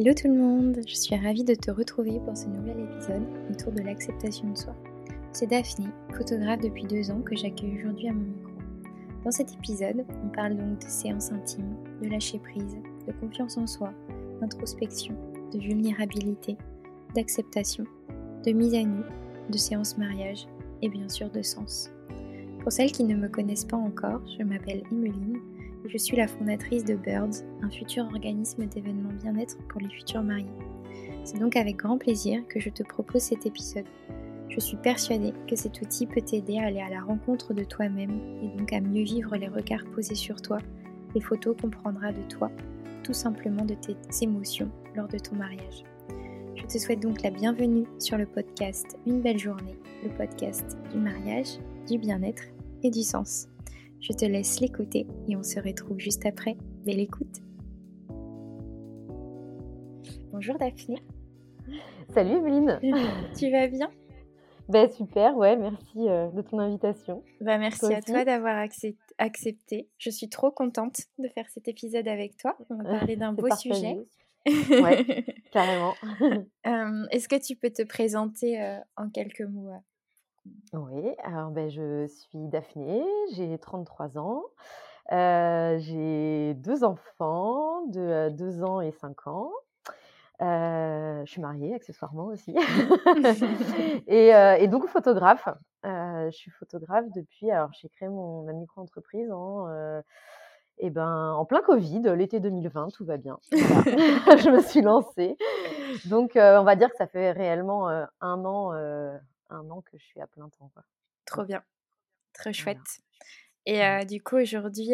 Hello tout le monde, je suis ravie de te retrouver pour ce nouvel épisode autour de l'acceptation de soi. C'est Daphné, photographe depuis deux ans que j'accueille aujourd'hui à mon micro. Dans cet épisode, on parle donc de séances intimes, de lâcher prise, de confiance en soi, d'introspection, de vulnérabilité, d'acceptation, de mise à nu, de séances mariage et bien sûr de sens. Pour celles qui ne me connaissent pas encore, je m'appelle Emeline je suis la fondatrice de Birds, un futur organisme d'événements bien-être pour les futurs mariés. C'est donc avec grand plaisir que je te propose cet épisode. Je suis persuadée que cet outil peut t'aider à aller à la rencontre de toi-même et donc à mieux vivre les regards posés sur toi, les photos qu'on prendra de toi, tout simplement de tes émotions lors de ton mariage. Je te souhaite donc la bienvenue sur le podcast Une belle journée, le podcast du mariage, du bien-être et du sens. Je te laisse l'écouter et on se retrouve juste après. Belle écoute. Bonjour Daphné. Salut Evelyne. tu vas bien? Ben super, ouais, merci euh, de ton invitation. Bah merci à toi d'avoir accepté. Je suis trop contente de faire cet épisode avec toi. On va parler d'un beau sujet. ouais, carrément. Euh, est-ce que tu peux te présenter euh, en quelques mots oui, alors ben, je suis Daphné, j'ai 33 ans, j'ai deux enfants de 2 ans et 5 ans. je suis mariée accessoirement aussi. et, donc photographe. je suis photographe depuis, alors j'ai créé mon, ma micro-entreprise en, et eh ben, en plein Covid, l'été 2020, tout va bien. je me suis lancée. Donc on va dire que ça fait réellement un an un an que je suis à plein temps. Trop bien, très chouette. Et du coup, aujourd'hui,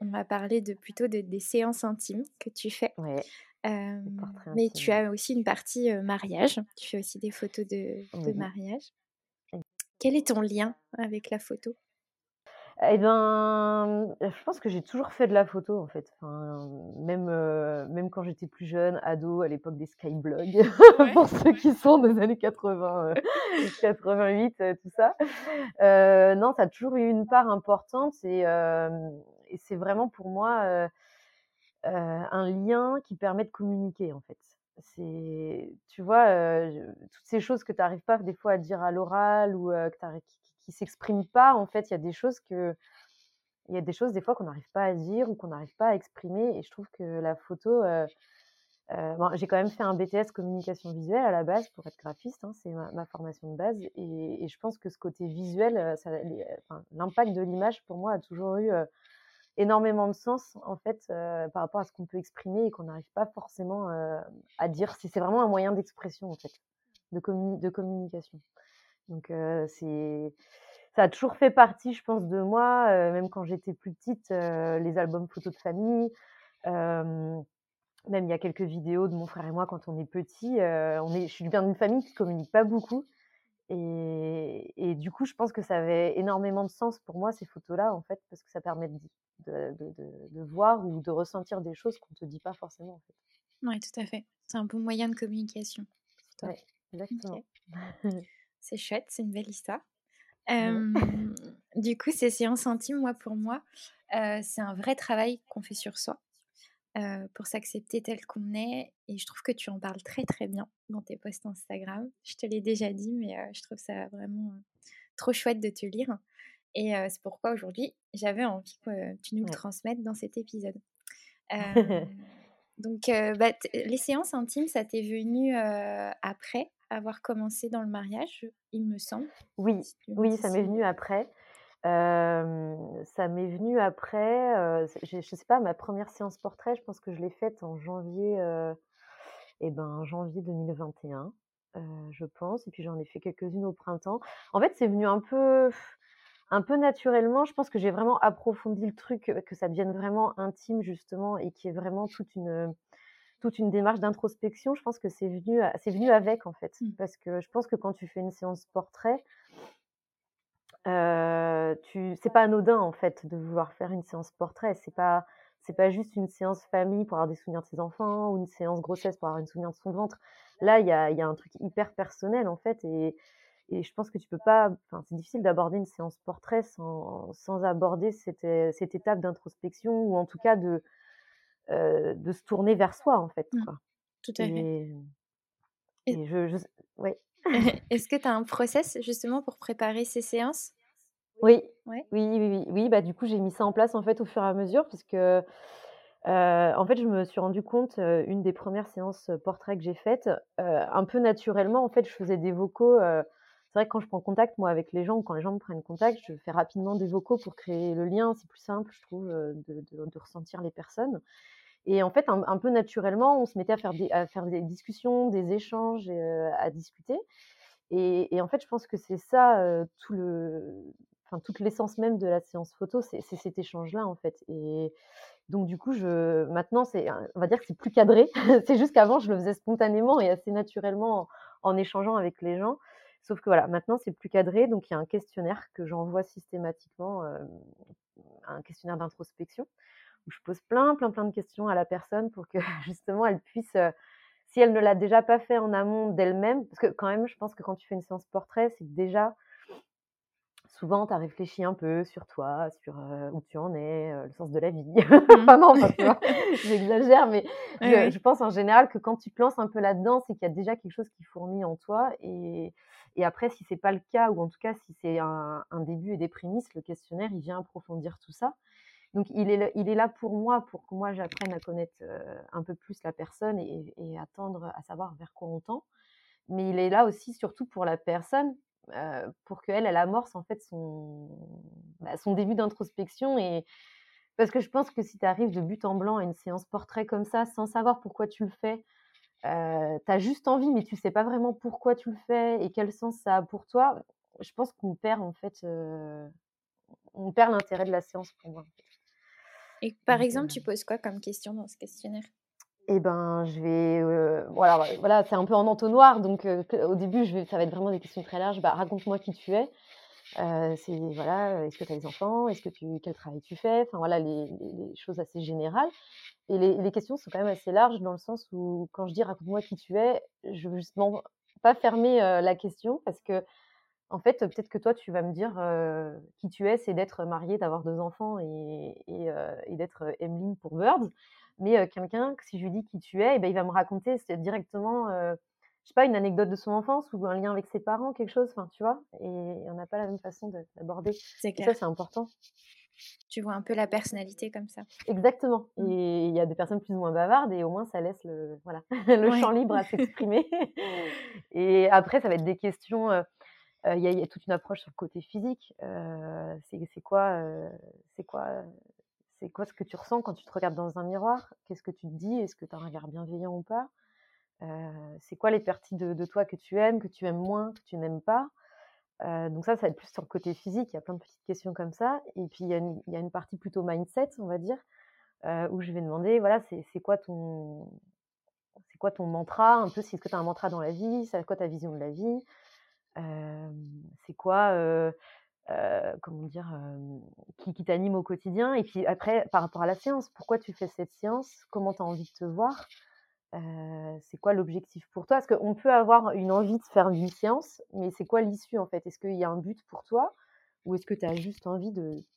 on va parler de, plutôt de, des séances intimes que tu fais. Ouais. mais tu as aussi une partie mariage. Tu fais aussi des photos de, de mariage. Quel est ton lien avec la photo? Eh ben, je pense que j'ai toujours fait de la photo en fait. Enfin, même, euh, même quand j'étais plus jeune, ado, à l'époque des skyblogs, pour ceux qui sont des années 80, 88, euh, euh, tout ça. non, ça a toujours eu une part importante et, et c'est vraiment pour moi un lien qui permet de communiquer en fait. C'est, tu vois, toutes ces choses que tu n'arrives pas des fois à dire à l'oral ou que tu qui pas. En fait, il y a des choses que, il y a des choses des fois qu'on n'arrive pas à dire ou qu'on n'arrive pas à exprimer. Et je trouve que la photo, euh, euh, bon, j'ai quand même fait un BTS communication visuelle à la base pour être graphiste, hein, c'est ma, formation de base. Et, je pense que ce côté visuel, euh, l'impact de l'image pour moi a toujours eu énormément de sens en fait par rapport à ce qu'on peut exprimer et qu'on n'arrive pas forcément à dire. C'est vraiment un moyen d'expression en fait, de, de communication. Donc c'est ça a toujours fait partie, je pense, de moi, même quand j'étais plus petite, les albums photos de famille. même il y a quelques vidéos de mon frère et moi quand on est petit. on est, je suis bien d'une famille qui communique pas beaucoup. Et, et, du coup, je pense que ça avait énormément de sens pour moi, ces photos-là, en fait, parce que ça permet de, de, de, voir ou de ressentir des choses qu'on ne te dit pas forcément. En fait. Oui, tout à fait. C'est un bon moyen de communication. Oui, exactement. C'est chouette, c'est une belle histoire. du coup, ces séances intimes, moi, pour moi, c'est un vrai travail qu'on fait sur soi pour s'accepter tel qu'on est. Et je trouve que tu en parles très, très bien dans tes posts Instagram. Je te l'ai déjà dit, mais je trouve ça vraiment trop chouette de te lire. Et c'est pourquoi aujourd'hui, j'avais envie que tu nous le transmettes dans cet épisode. donc, bah, les séances intimes, ça t'est venu après? Avoir commencé dans le mariage, il me semble. Oui, oui, ça m'est venu après. ça m'est venu après, je ne sais pas, ma première séance portrait, je pense que je l'ai faite en janvier, et eh ben, janvier 2021, je pense, et puis j'en ai fait quelques-unes au printemps. En fait, c'est venu un peu, un peu naturellement. Je pense que j'ai vraiment approfondi le truc, que ça devienne vraiment intime justement, et qui est vraiment toute une toute une démarche d'introspection, je pense que c'est venu, c'est venu avec en fait. Mmh. Parce que je pense que quand tu fais une séance portrait, euh, tu, c'est pas anodin en fait de vouloir faire une séance portrait. C'est pas, c'est pas juste une séance famille pour avoir des souvenirs de ses enfants ou une séance grossesse pour avoir une souvenir de son ventre. Là, il y a, y a, un truc hyper personnel en fait et, et je pense que tu peux pas, enfin, c'est difficile d'aborder une séance portrait sans, sans aborder cette, cette étape d'introspection ou en tout cas de, euh, de se tourner vers soi, en fait. Mmh. Tout à fait. Et, je, Est-ce que tu as un process justement pour préparer ces séances? Oui. oui, oui, oui, oui. Bah, du coup, j'ai mis ça en place en fait au fur et à mesure, puisque en fait, je me suis rendu compte, une des premières séances portraits que j'ai faites, un peu naturellement, en fait, je faisais des vocaux. C'est vrai que quand je prends contact, moi, avec les gens, ou quand les gens me prennent contact, je fais rapidement des vocaux pour créer le lien. C'est plus simple, je trouve, de, ressentir les personnes. Et en fait, un, peu naturellement, on se mettait à faire des, discussions, des échanges, à discuter. Et, en fait, je pense que c'est ça tout le, enfin, toute l'essence même de la séance photo, c'est cet échange-là, en fait. Et, donc du coup, je, maintenant, c'est, on va dire que c'est plus cadré. c'est juste qu'avant, je le faisais spontanément et assez naturellement en, échangeant avec les gens. Sauf que voilà, maintenant, c'est plus cadré. Donc il y a un questionnaire que j'envoie systématiquement, euh, un questionnaire d'introspection, où je pose plein, plein, plein de questions à la personne pour que justement elle puisse, euh, si elle ne l'a déjà pas fait en amont d'elle-même, parce que quand même, je pense que quand tu fais une séance portrait, c'est déjà souvent, tu as réfléchi un peu sur toi, sur où tu en es, le sens de la vie. enfin, non, j'exagère, mais je, pense en général que quand tu te lances un peu là-dedans, c'est qu'il y a déjà quelque chose qui fourmille en toi. Et, et après, si c'est pas le cas, ou en tout cas, si c'est un, début et des prémices, le questionnaire, il vient approfondir tout ça. Donc, il est, il est là pour moi, pour que moi, j'apprenne à connaître un peu plus la personne et, et attendre à savoir vers quoi on tend. Mais il est là aussi, surtout pour la personne, pour qu'elle, elle amorce en fait son, bah, son début d'introspection. Et parce que je pense que si tu arrives de but en blanc à une séance portrait comme ça, sans savoir pourquoi tu le fais, euh, tu as juste envie, mais tu sais pas vraiment pourquoi tu le fais et quel sens ça a pour toi, je pense qu'on perd en fait, on perd l'intérêt de la séance pour moi. Et par exemple, tu poses quoi comme question dans ce questionnaire? Eh ben, je vais. voilà, voilà c'est un peu en entonnoir. Donc, au début, je ça va être vraiment des questions très larges. Bah, raconte-moi qui tu es. c'est voilà, est-ce que tu as des enfants? Est-ce que tu quel travail tu fais? Enfin voilà, les, choses assez générales. Et les, questions sont quand même assez larges dans le sens où quand je dis raconte-moi qui tu es, je veux justement pas fermer la question parce que en fait, peut-être que toi, tu vas me dire qui tu es, c'est d'être mariée, d'avoir deux enfants et, d'être Emeline pour Birds. Mais quelqu'un, si je lui dis qui tu es, eh ben, il va me raconter directement, je sais pas, une anecdote de son enfance ou un lien avec ses parents, quelque chose, enfin, tu vois. Et on n'a pas la même façon d'aborder. C'est Ça, c'est important. Tu vois un peu la personnalité comme ça. Exactement. Mmh. Et il y a des personnes plus ou moins bavardes et au moins ça laisse le, voilà, le champ libre à s'exprimer. et après, ça va être des questions. Il y, a toute une approche sur le côté physique. c'est quoi, c'est quoi c'est quoi ce que tu ressens quand tu te regardes dans un miroir? Qu'est-ce que tu te dis? Est-ce que tu as un regard bienveillant ou pas? C'est quoi les parties de, toi que tu aimes, que tu aimes moins, que tu n'aimes pas? Donc ça, ça va être plus sur le côté physique. Il y a plein de petites questions comme ça. Et puis, il y a une, partie plutôt mindset, on va dire, où je vais demander, voilà, c'est quoi ton... C'est quoi ton mantra? Un peu, est-ce que tu as un mantra dans la vie? C'est quoi ta vision de la vie? C'est quoi comment dire, qui, qui t'anime au quotidien. Et puis après, par rapport à la séance, pourquoi tu fais cette séance? Comment tu as envie de te voir? C'est quoi l'objectif pour toi? Parce qu'on peut avoir une envie de faire une séance, mais c'est quoi l'issue en fait? Est-ce qu'il y a un but pour toi? Ou est-ce que tu as juste envie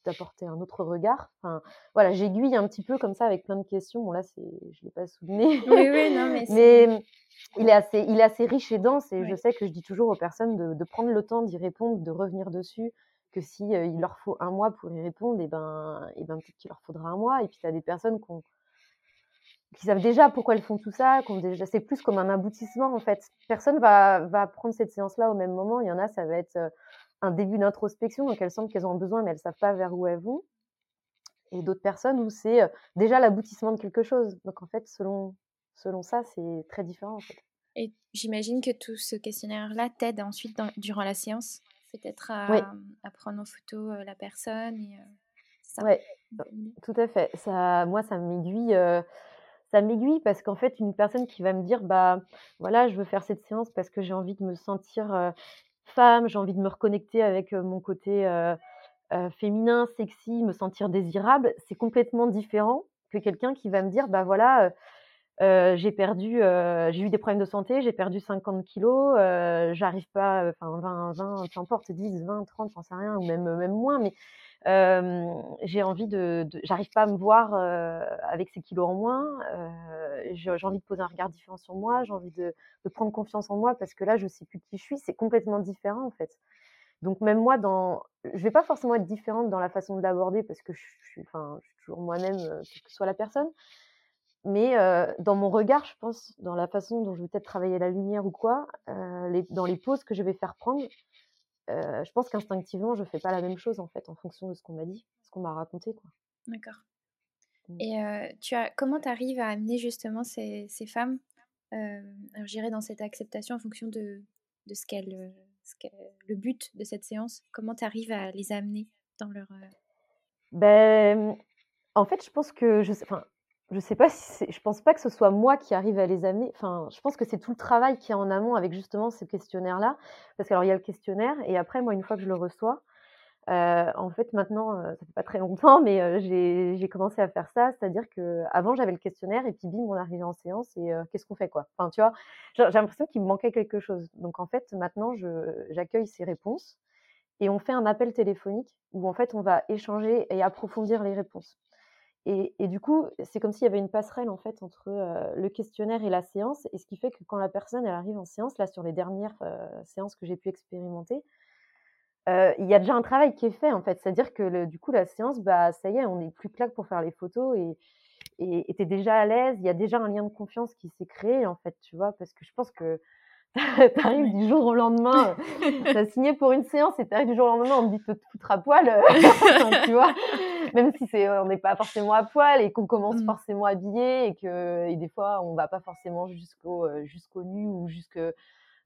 d'apporter un autre regard? Enfin, Voilà, j'aiguille un petit peu comme ça avec plein de questions. Bon, là, je ne l'ai pas souligné. Oui, oui, non, mais, mais il, est assez, il est assez riche et dense. Et je sais que je dis toujours aux personnes de, de prendre le temps d'y répondre, de revenir dessus, que si il leur faut un mois pour y répondre, et ben, et ben peut-être qu'il leur faudra un mois. Et puis tu as des personnes qui savent déjà pourquoi elles font tout ça, déjà, c'est plus comme un aboutissement en fait. Personne va, va prendre cette séance-là au même moment. Il y en a, ça va être un début d'introspection, donc elles sentent qu'elles ont besoin, mais elles savent pas vers où elles vont. Et d'autres personnes où c'est déjà l'aboutissement de quelque chose. Donc en fait, selon, selon ça, c'est très différent. Et j'imagine que tout ce questionnaire-là t'aide ensuite durant la séance? Peut-être à, prendre en photo la personne. Et, Oui, tout à fait. Ça, moi, ça m'aiguille. ça m'aiguille parce qu'en fait, une personne qui va me dire, bah voilà, je veux faire cette séance parce que j'ai envie de me sentir femme, j'ai envie de me reconnecter avec mon côté féminin, sexy, me sentir désirable, c'est complètement différent que quelqu'un qui va me dire, bah voilà, j'ai perdu, j'ai eu des problèmes de santé, j'ai perdu 50 kilos, j'arrive pas, enfin 20, 20, peu importe, 10, 20, 30, j'en sais rien, ou même, même moins, mais j'ai envie de, j'arrive pas à me voir avec ces kilos en moins. j'ai envie de poser un regard différent sur moi. J'ai envie de, de, prendre confiance en moi parce que là, je sais plus qui je suis. C'est complètement différent en fait. Donc même moi, dans, je vais pas forcément être différente dans la façon de l'aborder parce que je suis, enfin, je suis toujours moi-même, quelle que soit la personne. Mais dans mon regard, je pense, dans la façon dont je vais peut-être travailler la lumière ou quoi, les, dans les poses que je vais faire prendre, je pense qu'instinctivement, je fais pas la même chose en fait, en fonction de ce qu'on m'a dit, ce qu'on m'a raconté, quoi. D'accord. Et tu as, comment tu arrives à amener justement ces, ces femmes, alors j'irai dans cette acceptation en fonction de, de ce qu'elles, le but de cette séance, comment tu arrives à les amener dans leur... Ben, en fait, je pense que je enfin, je sais pas si je pense pas que ce soit moi qui arrive à les amener. Enfin, je pense que c'est tout le travail qui est en amont avec justement ce questionnaire-là. Parce qu'alors, il y a le questionnaire et après, moi, une fois que je le reçois, euh, en fait, maintenant, euh, ça fait pas très longtemps, mais euh, j'ai commencé à faire ça. C'est-à-dire que avant j'avais le questionnaire et puis bim, on arrivait en séance et qu'est-ce qu'on fait, quoi? Enfin, tu vois, j'ai l'impression qu'il me manquait quelque chose. Donc, en fait, maintenant, j'accueille ces réponses et on fait un appel téléphonique où, en fait, on va échanger et approfondir les réponses. Et, du coup, c'est comme s'il y avait une passerelle en fait entre le questionnaire et la séance, et ce qui fait que quand la personne elle arrive en séance, là sur les dernières séances que j'ai pu expérimenter, il y a déjà un travail qui est fait en fait, c'est-à-dire que du coup la séance, bah ça y est, on est plus claque pour faire les photos et et t'es déjà à l'aise, il y a déjà un lien de confiance qui s'est créé en fait, tu vois, parce que je pense que t'arrives du jour au lendemain, t'as signé pour une séance et t'arrives du jour au lendemain, on te dit te foutre à poil, tu vois, même si c'est, on n'est pas forcément à poil et qu'on commence mmh. forcément habillé et que, et des fois, on va pas forcément jusqu'au, euh, jusqu'au nu ou jusque,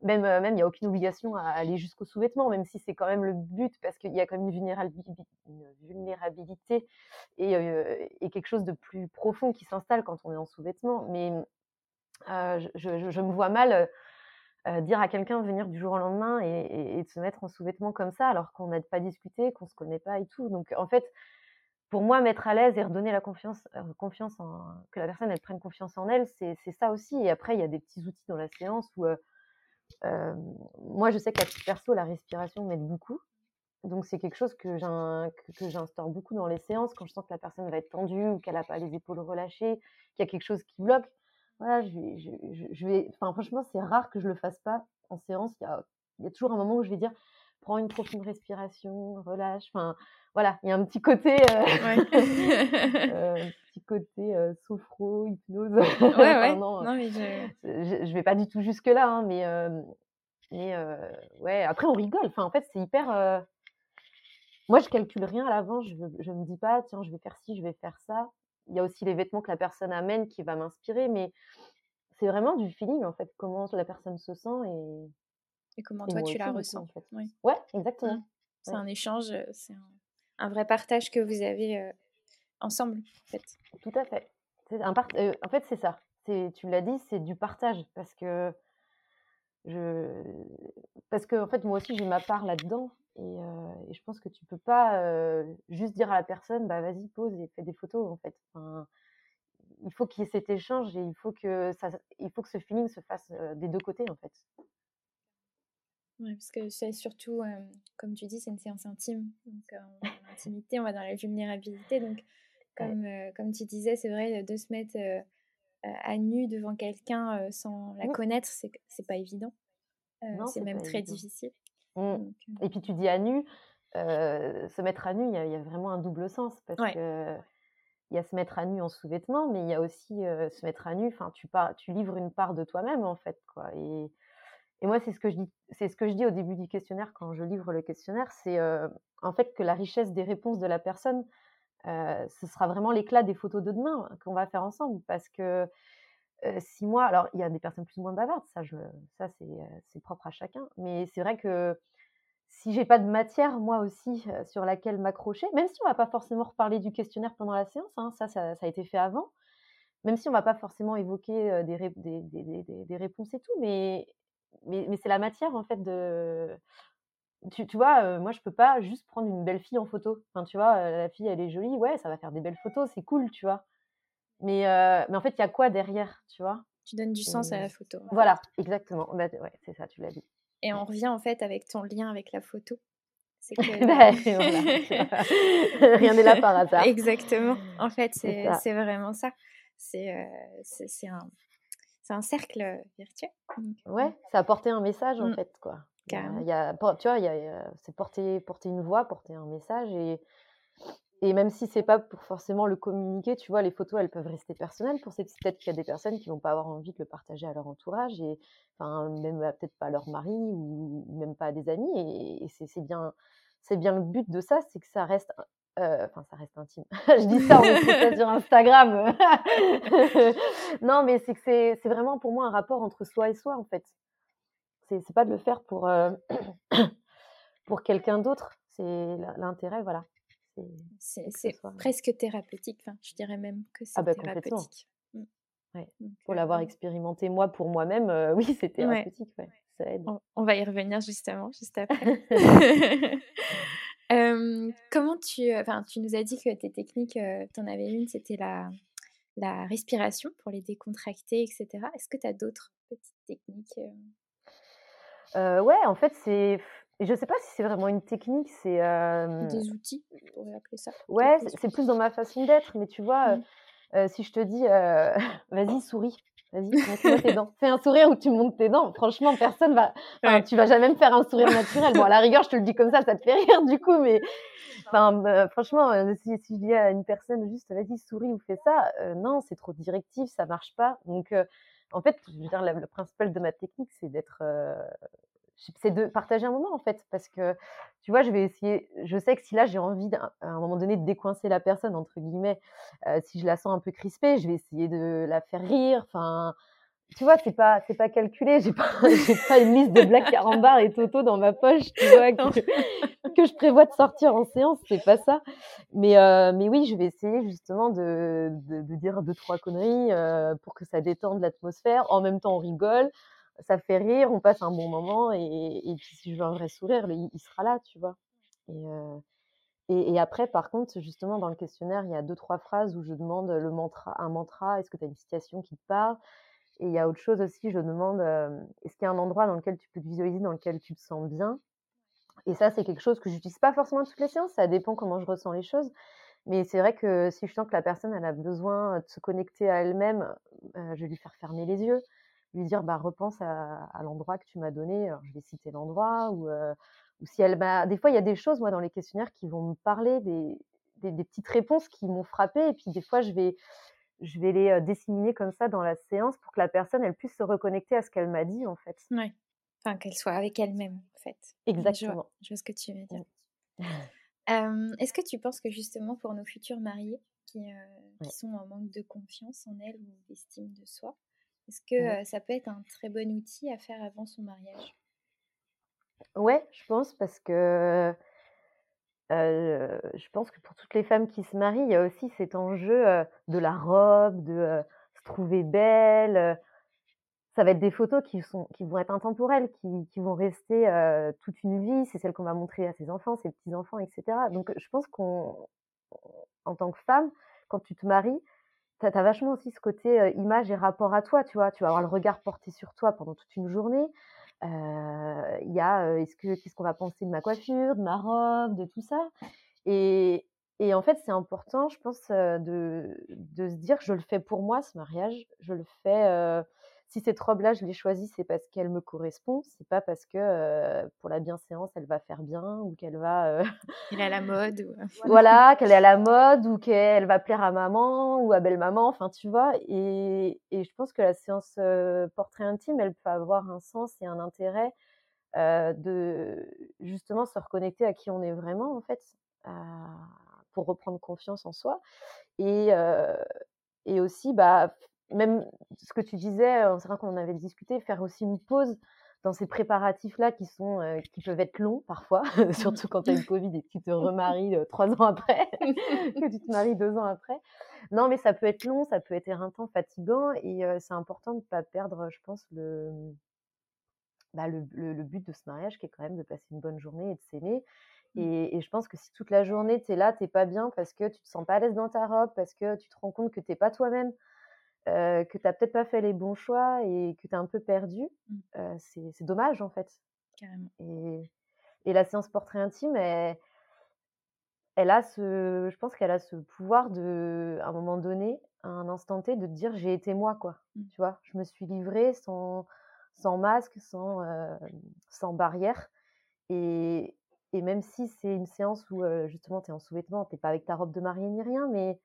même, euh, même, il n'y a aucune obligation à aller jusqu'au sous-vêtement, même si c'est quand même le but parce qu'il y a quand même une vulnérabilité, une vulnérabilité et, euh, et, quelque chose de plus profond qui s'installe quand on est en sous-vêtement. Mais je, je, je, me vois mal dire à quelqu'un de venir du jour au lendemain et, de se mettre en sous-vêtements comme ça alors qu'on n'a pas discuté, qu'on se connaît pas et tout. Donc en fait, pour moi, mettre à l'aise et redonner la confiance, confiance en, que la personne elle prenne confiance en elle, c'est ça aussi. Et après, il y a des petits outils dans la séance où moi, je sais qu'à titre perso, la respiration m'aide beaucoup. Donc c'est quelque chose que j'instaure beaucoup dans les séances quand je sens que la personne va être tendue ou qu'elle n'a pas les épaules relâchées, qu'il y a quelque chose qui bloque voilà, je vais, enfin, franchement, c'est rare que je le fasse pas en séance. Il y a, y a toujours un moment où je vais dire, prends une profonde respiration, relâche. Enfin, voilà, il y a un petit côté, euh, euh, petit côté euh, sophro, hypnose. Ouais, ouais. non, non, mais je... je... vais pas du tout jusque là, hein, mais, mais ouais. Après, on rigole. Enfin, en fait, c'est hyper. Moi, je calcule rien à l'avance. Je, je me dis pas, tiens, je vais faire ci, je vais faire ça il y a aussi les vêtements que la personne amène qui va m'inspirer, mais c'est vraiment du feeling en fait, comment la personne se sent et, et comment toi tu la ressens. en fait. oui. Ouais, exactement. Mmh. C'est un échange, c'est un, vrai partage que vous avez ensemble en fait. Tout à fait. Un en fait, c'est ça. Tu l'as dit, c'est du partage parce que je parce que en fait moi aussi j'ai ma part là-dedans et, et, je pense que tu peux pas juste dire à la personne bah vas-y pose et fais des photos en fait enfin, il faut qu'il y ait cet échange et il faut que ça il faut que ce feeling se fasse des deux côtés en fait ouais, parce que c'est surtout comme tu dis c'est une séance intime donc on l'intimité on va dans la vulnérabilité donc comme comme tu disais c'est vrai de se mettre à nu devant quelqu'un sans la mmh. connaître, c'est c'est pas évident. c'est même très difficile. Mmh. Et puis tu dis à nu, se mettre à nu, il y, a vraiment un double sens parce que il y a se mettre à nu en sous-vêtements, mais il y a aussi se mettre à nu. Enfin, tu tu livres une part de toi-même en fait, quoi. Et, et moi, c'est ce que je dis, c'est ce que je dis au début du questionnaire quand je livre le questionnaire, c'est en fait que la richesse des réponses de la personne, ce sera vraiment l'éclat des photos de demain qu'on va faire ensemble. Parce que si moi, alors il y a des personnes plus ou moins bavardes, ça, je, ça c'est propre à chacun, mais c'est vrai que si j'ai pas de matière, moi aussi, sur laquelle m'accrocher, même si on va pas forcément reparler du questionnaire pendant la séance, hein, ça, ça, a été fait avant, même si on va pas forcément évoquer des, des, réponses et tout, mais, mais, mais c'est la matière en fait de tu, tu vois, moi, je peux pas juste prendre une belle fille en photo. Enfin, tu vois, la fille, elle est jolie, ouais, ça va faire des belles photos, c'est cool, tu vois. Mais, mais en fait, il y a quoi derrière, tu vois? Tu donnes du sens à la photo. Voilà, exactement. Bah, ouais, c'est ça, tu l'as dit. Et on revient en fait avec ton lien avec la photo. C'est que... Rien n'est là par hasard. Exactement. En fait, c'est vraiment ça. C'est un, un cercle virtuel. Ouais, ça a porté un message en mmh. fait, quoi. Il y a, tu vois, c'est porter, porter une voix, porter un message et, et même si c'est pas pour forcément le communiquer, tu vois, les photos, elles peuvent rester personnelles. Pour ces peut-être qu'il y a des personnes qui vont pas avoir envie de le partager à leur entourage et enfin même peut-être pas à leur mari ou même pas à des amis. Et, c'est bien, c'est bien le but de ça, c'est que ça reste euh, enfin, ça reste intime. je dis ça, on sur Instagram. non, mais c'est que c'est vraiment pour moi un rapport entre soi et soi, en fait. C'est pas de le faire pour, euh, pour quelqu'un d'autre. C'est l'intérêt, voilà. C'est presque thérapeutique. Enfin, je dirais même que c'est ah bah, thérapeutique. Mmh. Ouais. pour l'avoir expérimenté moi pour moi-même, euh, oui, c'est thérapeutique. Ouais. Ça aide. On, va y revenir justement, juste après. comment tu, enfin, tu nous as dit que tes techniques, tu en avais une, c'était la, la respiration pour les décontracter, etc. Est-ce que tu as d'autres petites techniques euh, Ouais, en fait, c'est je ne sais pas si c'est vraiment une technique, c'est. Des outils, on pourrait appeler ça. Ouais, c'est plus dans ma façon d'être, mais tu vois, mmh. si je te dis, vas-y, souris, vas-y, montre tes dents. Fais un sourire où tu montes tes dents. Franchement, personne va. Enfin, tu vas jamais me faire un sourire naturel. Bon, à la rigueur, je te le dis comme ça, ça te fait rire du coup, mais. Enfin, bah, franchement, si, si, je dis à une personne juste, vas-y, souris ou fais ça, non, c'est trop directif, ça marche pas. Donc, en fait, je veux dire, le principal de ma technique, c'est d'être c'est de partager un moment en fait parce que tu vois je vais essayer je sais que si là j'ai envie à un moment donné de décoincer la personne entre guillemets euh, si je la sens un peu crispée je vais essayer de la faire rire enfin tu vois c'est pas c'est pas calculé j'ai pas j'ai pas une liste de Black Carambar et Toto dans ma poche tu vois que, que, je prévois de sortir en séance c'est pas ça. Mais euh, mais oui je vais essayer justement de, de, de dire deux trois conneries euh, pour que ça détende l'atmosphère. En même temps on rigole ça fait rire, on passe un bon moment et, puis si je veux un vrai sourire, il, sera là, tu vois. Et, après, par contre, justement, dans le questionnaire, il y a deux, trois phrases où je demande le mantra, un mantra, est-ce que tu as une citation qui te parle? Et il y a autre chose aussi, je demande, est-ce qu'il y a un endroit dans lequel tu peux te visualiser, dans lequel tu te sens bien? Et ça, c'est quelque chose que j'utilise pas forcément toutes les séances, ça dépend comment je ressens les choses. Mais c'est vrai que si je sens que la personne a besoin de se connecter à elle-même, je vais lui faire fermer les yeux lui dire bah repense à, l'endroit que tu m'as donné. je vais citer l'endroit ou, ou si elle m'a. Des fois, il y a des choses moi dans les questionnaires qui vont me parler des, des, petites réponses qui m'ont frappé et puis des fois je vais je vais les disséminer comme ça dans la séance pour que la personne elle puisse se reconnecter à ce qu'elle m'a dit en fait. Ouais. Enfin qu'elle soit avec elle-même en fait. Exactement. Je vois, ce que tu veux dire. Est-ce que tu penses que justement pour nos futurs mariés qui, qui sont en manque de confiance en elles ou d'estime de soi, est-ce que ça peut être un très bon outil à faire avant son mariage? Ouais, je pense parce que je pense que pour toutes les femmes qui se marient, il y a aussi cet enjeu de la robe, de se trouver belle. ça va être des photos qui, sont, qui vont être intemporelles, qui, qui vont rester toute une vie. C'est celle qu'on va montrer à ses enfants, ses petits-enfants, etc. Donc je pense qu'on, en tant que femme, quand tu te maries, tu as, vachement aussi ce côté image et rapport à toi, tu vois. Tu vas avoir le regard porté sur toi pendant toute une journée. Il y a que qu'est-ce qu'on va penser de ma coiffure, de ma robe, de tout ça? Et, et en fait, c'est important, je pense, de, de, se dire je le fais pour moi, ce mariage. Je le fais si cette robe-là, je l'ai choisie, c'est parce qu'elle me correspond. C'est pas parce que pour la bienséance, elle va faire bien ou qu'elle va. Elle est à la mode. voilà, qu'elle est à la mode ou qu'elle va plaire à maman ou à belle-maman. Enfin, tu vois. Et, et, je pense que la séance portrait intime, elle peut avoir un sens et un intérêt de justement se reconnecter à qui on est vraiment, en fait, pour reprendre confiance en soi. Et, et aussi, bah, même ce que tu disais, c'est vrai qu'on en avait discuté, faire aussi une pause dans ces préparatifs-là qui sont qui peuvent être longs parfois, surtout quand tu as une Covid et que tu te remaries trois ans après, que tu te maries deux ans après. Non, mais ça peut être long, ça peut être éreintant, fatigant, et c'est important de ne pas perdre, je pense, le, bah, le, le, but de ce mariage qui est quand même de passer une bonne journée et de s'aimer. Mmh. Et, je pense que si toute la journée, tu es là, tu pas bien parce que tu te sens pas à l'aise dans ta robe, parce que tu te rends compte que tu pas toi-même, que tu peut-être pas fait les bons choix et que tu es un peu perdu, mmh. c'est dommage en fait. Carrément. Et, et la séance portrait intime, elle, elle a ce, je pense qu'elle a ce pouvoir de, à un moment donné, à un instant T, de te dire j'ai été moi, quoi. Mmh. Tu vois, je me suis livrée sans, sans masque, sans, sans barrière. Et, et même si c'est une séance où justement tu es en sous-vêtements, tu pas avec ta robe de mariée ni rien, mais,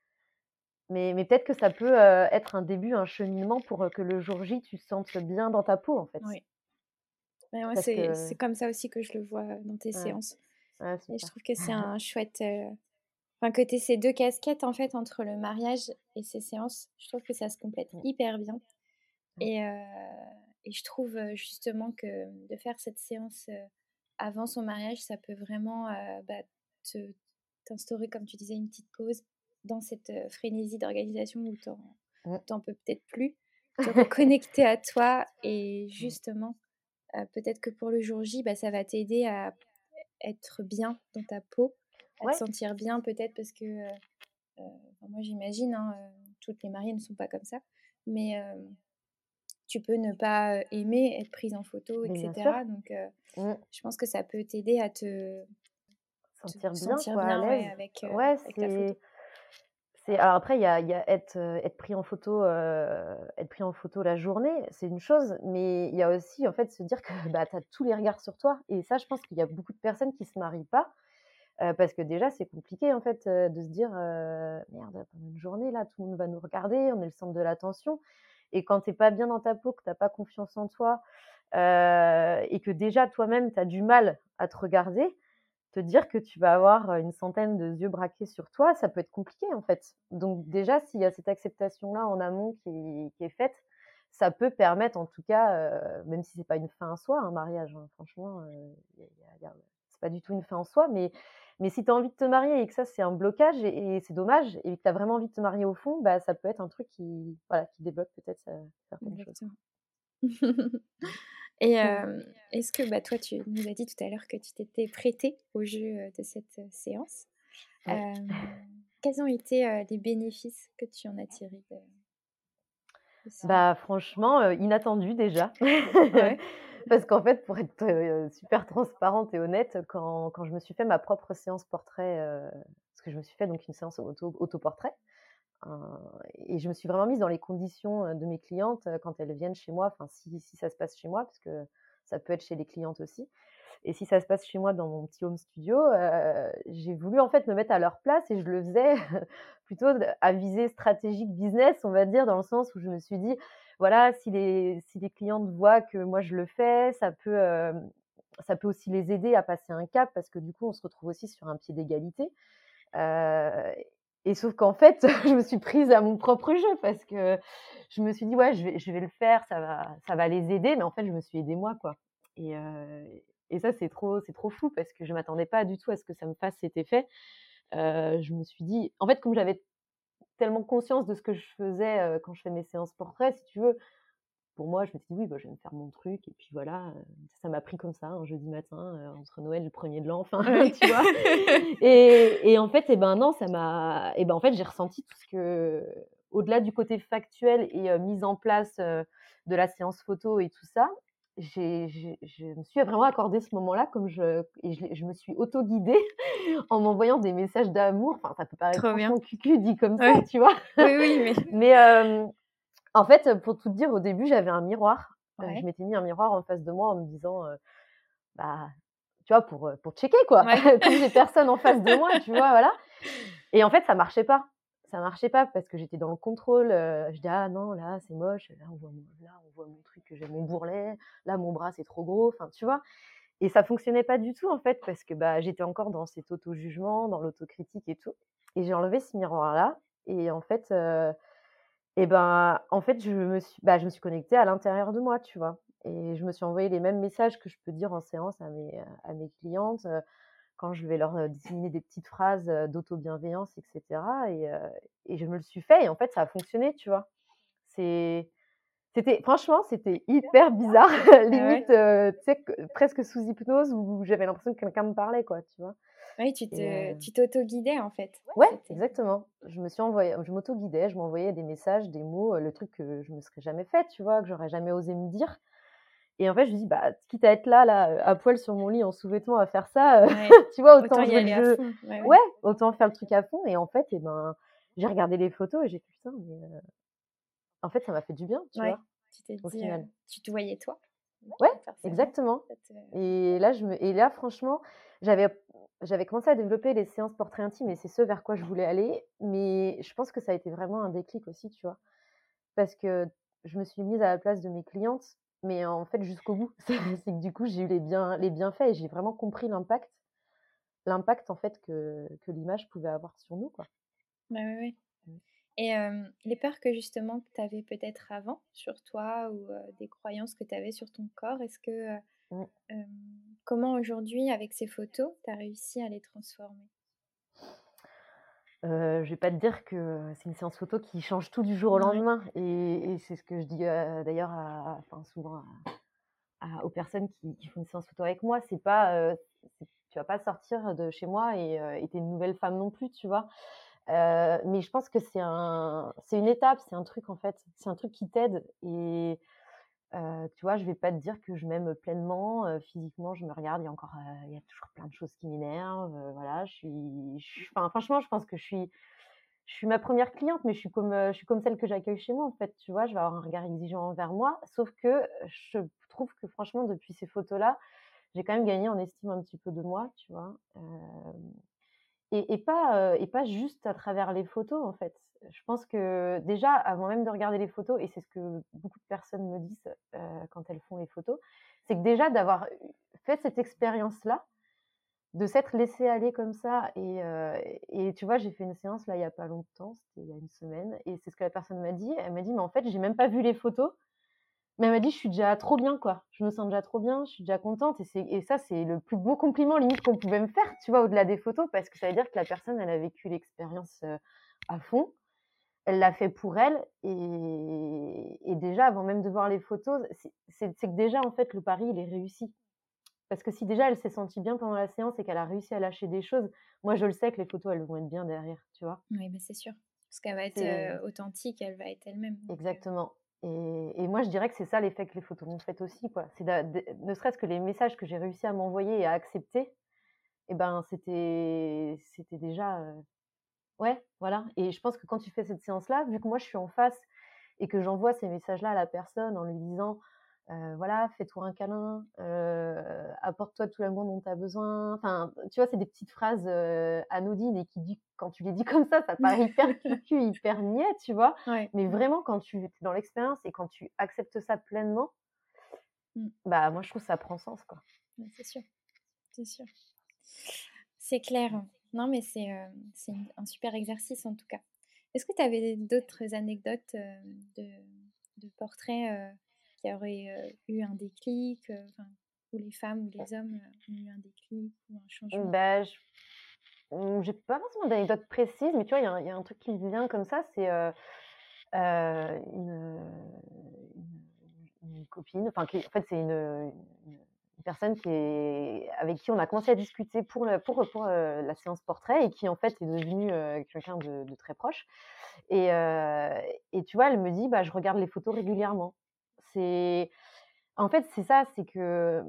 mais, mais peut-être que ça peut être un début, un cheminement pour que le jour J, tu te sentes bien dans ta peau, en fait. Oui. c'est comme ça aussi que je le vois dans tes séances. et je trouve que c'est un chouette. Enfin, que tu ces deux casquettes, en fait, entre le mariage et ces séances, je trouve que ça se complète hyper bien. Et, et je trouve justement que de faire cette séance avant son mariage, ça peut vraiment bah, t'instaurer, comme tu disais, une petite pause dans cette frénésie d'organisation où tu n'en peux peut-être plus, te reconnecter à toi et justement, peut-être que pour le jour J, bah, ça va t'aider à être bien dans ta peau, à te sentir bien peut-être parce que, moi j'imagine, hein, toutes les mariées ne sont pas comme ça, mais tu peux ne pas aimer être prise en photo, etc. Donc, mmh. je pense que ça peut t'aider à te sentir bien, quoi, à l'aise. avec, ouais, alors après il y a, a être, pris en photo être pris en photo la journée c'est une chose mais il y a aussi en fait se dire que bah, tu as tous les regards sur toi et ça je pense qu'il y a beaucoup de personnes qui se marient pas parce que déjà c'est compliqué en fait de se dire merde pendant une journée là tout le monde va nous regarder on est le centre de l'attention et quand tu n'es pas bien dans ta peau, que tu n'as pas confiance en toi, et que déjà toi-même, tu as du mal à te regarder, te dire que tu vas avoir une centaine de yeux braqués sur toi, ça peut être compliqué en fait. Donc déjà, s'il y a cette acceptation-là en amont qui, est faite, ça peut permettre en tout cas, même si c'est pas une fin en soi, un mariage, hein, franchement, c'est pas du tout une fin en soi, mais mais si tu as envie de te marier et que ça, c'est un blocage et, c'est dommage, et que tu as vraiment envie de te marier au fond, bah, ça peut être un truc qui, voilà, qui débloque peut-être certaines choses. et est-ce que bah, toi, tu nous as dit tout à l'heure que tu t'étais prêtée au jeu de cette séance. quels ont été les bénéfices que tu en as tirés de, Bah, franchement, inattendu déjà. ouais. Parce qu'en fait, pour être super transparente et honnête, quand, quand, je me suis fait ma propre séance portrait, parce que je me suis fait donc une séance auto, autoportrait, et je me suis vraiment mise dans les conditions de mes clientes quand elles viennent chez moi, enfin si, ça se passe chez moi, parce que ça peut être chez les clientes aussi. Et si ça se passe chez moi dans mon petit home studio, j'ai voulu en fait me mettre à leur place et je le faisais plutôt à visée stratégique business, on va dire, dans le sens où je me suis dit, voilà, si les, si les clientes voient que moi je le fais, ça peut, ça peut aussi les aider à passer un cap parce que du coup, on se retrouve aussi sur un pied d'égalité. Et sauf qu'en fait, je me suis prise à mon propre jeu parce que je me suis dit, ouais, je vais, je vais le faire, ça va, ça va les aider, mais en fait, je me suis aidée moi, quoi. Et, et ça, c'est trop, c'est trop fou parce que je m'attendais pas du tout à ce que ça me fasse cet effet. je me suis dit, en fait, comme j'avais tellement conscience de ce que je faisais quand je fais mes séances portraits, si tu veux. Pour moi, je me suis dit, oui, bah, je vais me faire mon truc. Et puis voilà, ça m'a pris comme ça, un jeudi matin, entre Noël et le premier de l'an, enfin, tu vois. et, et, en fait, et ben non, ça m'a. Et ben en fait, j'ai ressenti tout ce que. Au-delà du côté factuel et mise en place de la séance photo et tout ça, je me suis vraiment accordé ce moment-là comme je, et je, me suis auto-guidée en m'envoyant des messages d'amour. Enfin, ça peut paraître trop cucu dit comme ça, tu vois. Oui, oui, mais. mais en fait, pour tout te dire, au début, j'avais un miroir. je m'étais mis un miroir en face de moi en me disant, bah, tu vois, pour, pour checker, quoi. Comme j'ai personne en face de moi, tu vois, voilà. Et en fait, ça marchait pas ça marchait pas parce que j'étais dans le contrôle. je dis ah non là c'est moche, là on voit mon, là on voit mon truc, j'ai mon bourrelet, là mon bras c'est trop gros, enfin tu vois. Et ça fonctionnait pas du tout en fait parce que bah j'étais encore dans cet auto jugement, dans l'autocritique et tout. Et j'ai enlevé ce miroir là et en fait et ben en fait je me suis bah, je me suis connectée à l'intérieur de moi, tu vois. Et je me suis envoyé les mêmes messages que je peux dire en séance à mes à mes clientes quand je vais leur disséminer des petites phrases d'auto-bienveillance, etc. Et, et, je me le suis fait et en fait, ça a fonctionné, tu vois. C'est C'était franchement, c'était hyper bizarre, limite, tu sais, presque sous hypnose où j'avais l'impression que quelqu'un me parlait, quoi, tu vois? Oui, tu te tu t'auto-guidais, en fait. Ouais, exactement. Je me suis envoyée je m'auto-guidais, je m'envoyais des messages, des mots, le truc que je me serais jamais fait, tu vois? Que j'aurais jamais osé me dire et en fait, je me dis: «Bah, quitte à être là, là, à poil sur mon lit en sous-vêtements à faire ça, tu vois? Autant y aller à fond. Ouais, autant faire le truc à fond» et en fait et ben, j'ai regardé les photos et j'ai fait: «Putain, mais en fait, ça m'a fait du bien», tu vois? Tu t'es dit, tu te voyais toi? Ouais, exactement. Et là, je me et là, franchement, j'avais j'avais commencé à développer les séances portrait intime et c'est ce vers quoi je voulais aller. Mais je pense que ça a été vraiment un déclic aussi, tu vois. Parce que je me suis mise à la place de mes clientes, mais en fait jusqu'au bout. C'est que du coup, j'ai eu les, bien, les bienfaits et j'ai vraiment compris l'impact, l'impact en fait que, que l'image pouvait avoir sur nous, quoi. Bah oui, oui. Et les peurs que justement tu avais peut-être avant sur toi ou des croyances que tu avais sur ton corps, est-ce que mmh. comment aujourd'hui avec ces photos tu as réussi à les transformer? Euh, je vais pas te dire que c'est une séance photo qui change tout du jour au lendemain. Et, c'est ce que je dis d'ailleurs enfin, souvent aux personnes qui, font une séance photo avec moi. C'est pas, tu vas pas sortir de chez moi et tu es une nouvelle femme non plus, tu vois? Mais je pense que c'est un, c'est une étape, c'est un truc en fait, c'est un truc qui t'aide. Et tu vois, je vais pas te dire que je m'aime pleinement. physiquement, je me regarde, il y a encore, il y a toujours plein de choses qui m'énervent. voilà, je suis, franchement, je pense que je suis, je suis ma première cliente, mais je suis comme, je suis comme celle que j'accueille chez moi en fait. Tu vois, je vais avoir un regard exigeant envers moi. Sauf que je trouve que franchement, depuis ces photos-là, j'ai quand même gagné en estime un petit peu de moi, tu vois. Et, pas, et pas juste à travers les photos, en fait. Je pense que déjà, avant même de regarder les photos, et c'est ce que beaucoup de personnes me disent quand elles font les photos, c'est que déjà d'avoir fait cette expérience-là, de s'être laissé aller comme ça, et, et tu vois, j'ai fait une séance là il n'y a pas longtemps, c'était il y a une semaine, et c'est ce que la personne m'a dit. Elle m'a dit, mais en fait, j'ai même pas vu les photos, mais elle m'a dit, je suis déjà trop bien, quoi. Je me sens déjà trop bien, je suis déjà contente. Et, et ça, c'est le plus beau compliment, limite, qu'on pouvait me faire, tu vois, au-delà des photos, parce que ça veut dire que la personne, elle a vécu l'expérience euh, à fond. Elle l'a fait pour elle. Et, et, déjà, avant même de voir les photos, c'est que déjà, en fait, le pari, il est réussi. Parce que si déjà, elle s'est sentie bien pendant la séance et qu'elle a réussi à lâcher des choses, moi, je le sais que les photos, elles vont être bien derrière, tu vois. Oui, mais c'est sûr. Parce qu'elle va être euh, authentique, elle va être elle-même. Euh. Exactement. Et, moi, je dirais que c'est ça l'effet que les photos m'ont fait aussi. C'est ne serait-ce que les messages que j'ai réussi à m'envoyer et à accepter, eh ben, c'était, c'était déjà. Euh, ouais, voilà. Et je pense que quand tu fais cette séance-là, vu que moi, je suis en face et que j'envoie ces messages-là à la personne en lui disant euh, voilà, fais-toi un câlin, euh, apporte-toi tout l'amour dont tu as besoin. Enfin, tu vois, c'est des petites phrases euh, anodines et qui dit, quand tu les dis comme ça, ça paraît hyper cucu, hyper niais, tu vois. Mais vraiment, quand tu es dans l'expérience et quand tu acceptes ça pleinement, mmh. bah moi, je trouve que ça prend sens, quoi. C'est sûr, c'est sûr. C'est clair. Non, mais c'est c'est un super exercice en tout cas. Est-ce que tu avais d'autres anecdotes de, de portraits qui aurait eu un déclic, où les femmes ou les hommes ont eu un déclic ou un changement? Bah, mmh, J'ai pas forcément d'anecdote précise, mais tu vois, il y, a un truc qui me vient comme ça, c'est une, une, copine, enfin, en fait, c'est une, personne qui est, avec qui on a commencé à discuter pour, le, pour, pour la séance portrait et qui en fait est devenue quelqu'un de, de, très proche. Et, et, tu vois, elle me dit, bah, je regarde les photos régulièrement. C'est en fait, c'est ça, c'est que